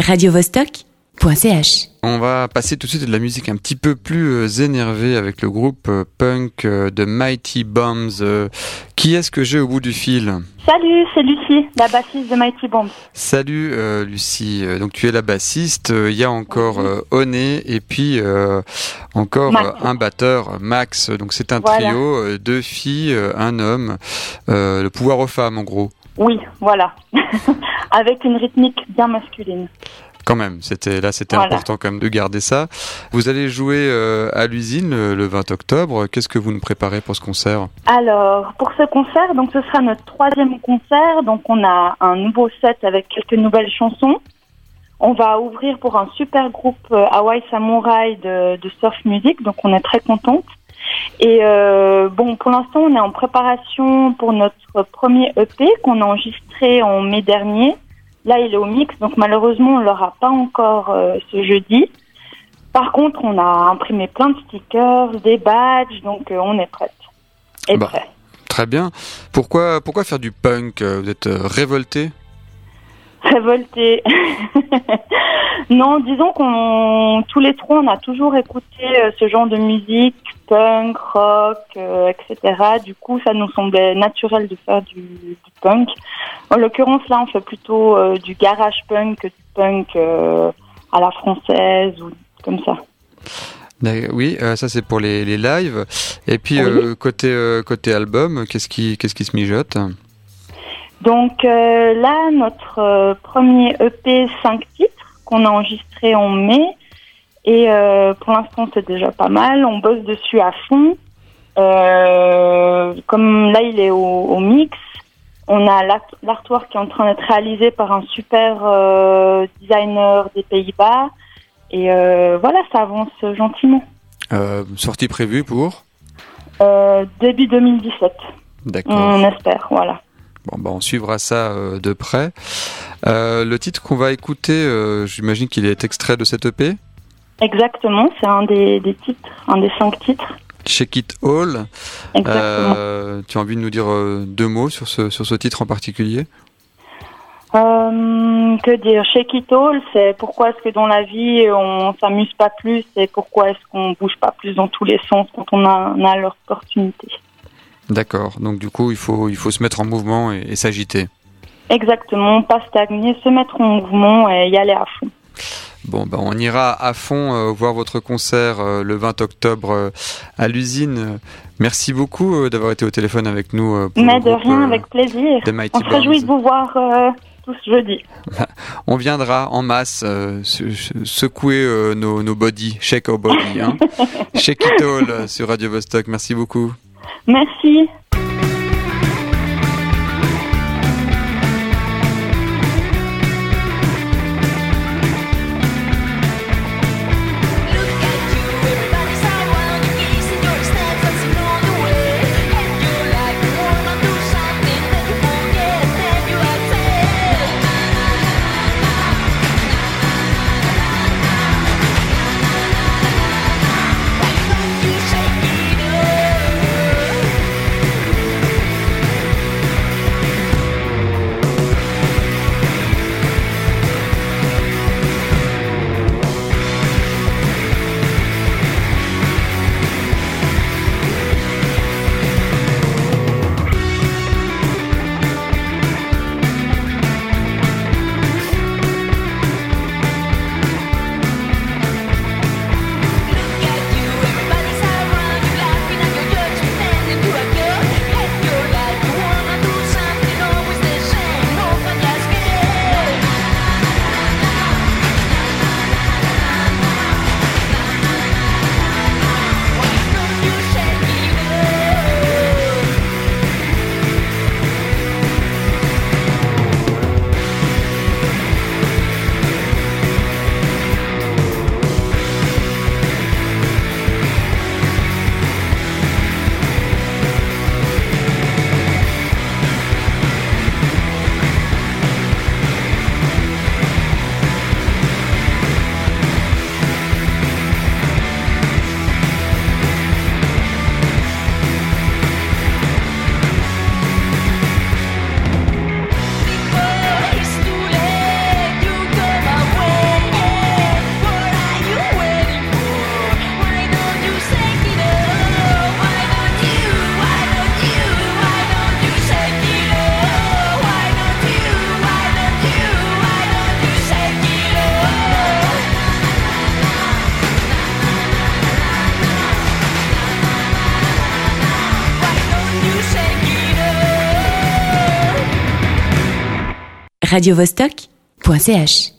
radiovostok.ch. On va passer tout de suite à de la musique un petit peu plus euh, énervée avec le groupe euh, punk euh, de Mighty Bombs. Qui est-ce que j'ai au bout du fil? Salut, c'est Lucie, la bassiste de Mighty Bomb. Salut euh, Lucie, donc tu es la bassiste, il y a encore euh, Oné et puis euh, encore Max. un batteur, Max, donc c'est un Voilà. trio, deux filles, un homme, Euh, le pouvoir aux femmes en gros. Oui, voilà. Avec une rythmique bien masculine. Quand même, c'était là, c'était Voilà. important quand même de garder ça. Vous allez jouer euh, à l'usine le, le 20 octobre. Qu'est-ce que vous nous préparez pour ce concert? Alors, pour ce concert, donc ce sera notre troisième concert. Donc, on a un nouveau set avec quelques nouvelles chansons. On va ouvrir pour un super groupe euh, Hawaii Samurai de, de surf music, donc on est très contente. Et euh, bon, pour l'instant, on est en préparation pour notre premier EP qu'on a enregistré en mai dernier. Là, il est au mix, donc malheureusement, on l'aura pas encore euh, ce jeudi. Par contre, on a imprimé plein de stickers, des badges, donc on est prête. Et Bah. prêt. Très bien. Pourquoi, pourquoi faire du punk? Vous êtes révolté? Révolté. non, disons qu'on tous les trois, on a toujours écouté euh, ce genre de musique, punk, rock, euh, etc. Du coup, ça nous semblait naturel de faire du, du punk. En l'occurrence, là, on fait plutôt euh, du garage punk que du punk euh, à la française ou comme ça. Oui, ça c'est pour les, les lives. Et puis Oui. euh, côté côté album, qu'est-ce qui qu'est-ce qui se mijote? Donc euh, là, notre euh, premier EP 5 titres qu'on a enregistré en mai. Et euh, pour l'instant, c'est déjà pas mal. On bosse dessus à fond. Comme là, il est au, au mix. On a l'art- l'artwork qui est en train d'être réalisé par un super designer des Pays-Bas. Et voilà, ça avance gentiment. Sortie prévue pour début 2017, D'accord. on espère. Voilà. Bon, bah, on suivra ça euh, de près. Euh, le titre qu'on va écouter, euh, j'imagine qu'il est extrait de cette EP. Exactement, c'est un des, des titres, un des cinq titres. Shake It All. Exactement. Tu as envie de nous dire deux mots sur ce, sur ce titre en particulier? Euh, que dire? Shake It All, c'est pourquoi est-ce que dans la vie on s'amuse pas plus et pourquoi est-ce qu'on bouge pas plus dans tous les sens quand on a, on a l'opportunité. D'accord. Donc du coup, il faut, il faut se mettre en mouvement et, et s'agiter. Exactement, pas stagner, se mettre en mouvement et y aller à fond. Bon, bah, on ira à fond euh, voir votre concert euh, le 20 octobre euh, à l'usine. Merci beaucoup d'avoir été au téléphone avec nous. pour Mais de groupe, rien, avec plaisir. On se réjouit de vous voir tous jeudi. On viendra en masse se- se- secouer nos, nos bodies, shake our body. Hein. shake it all sur Radio Vostok. Merci beaucoup. Merci. radiovostok.ch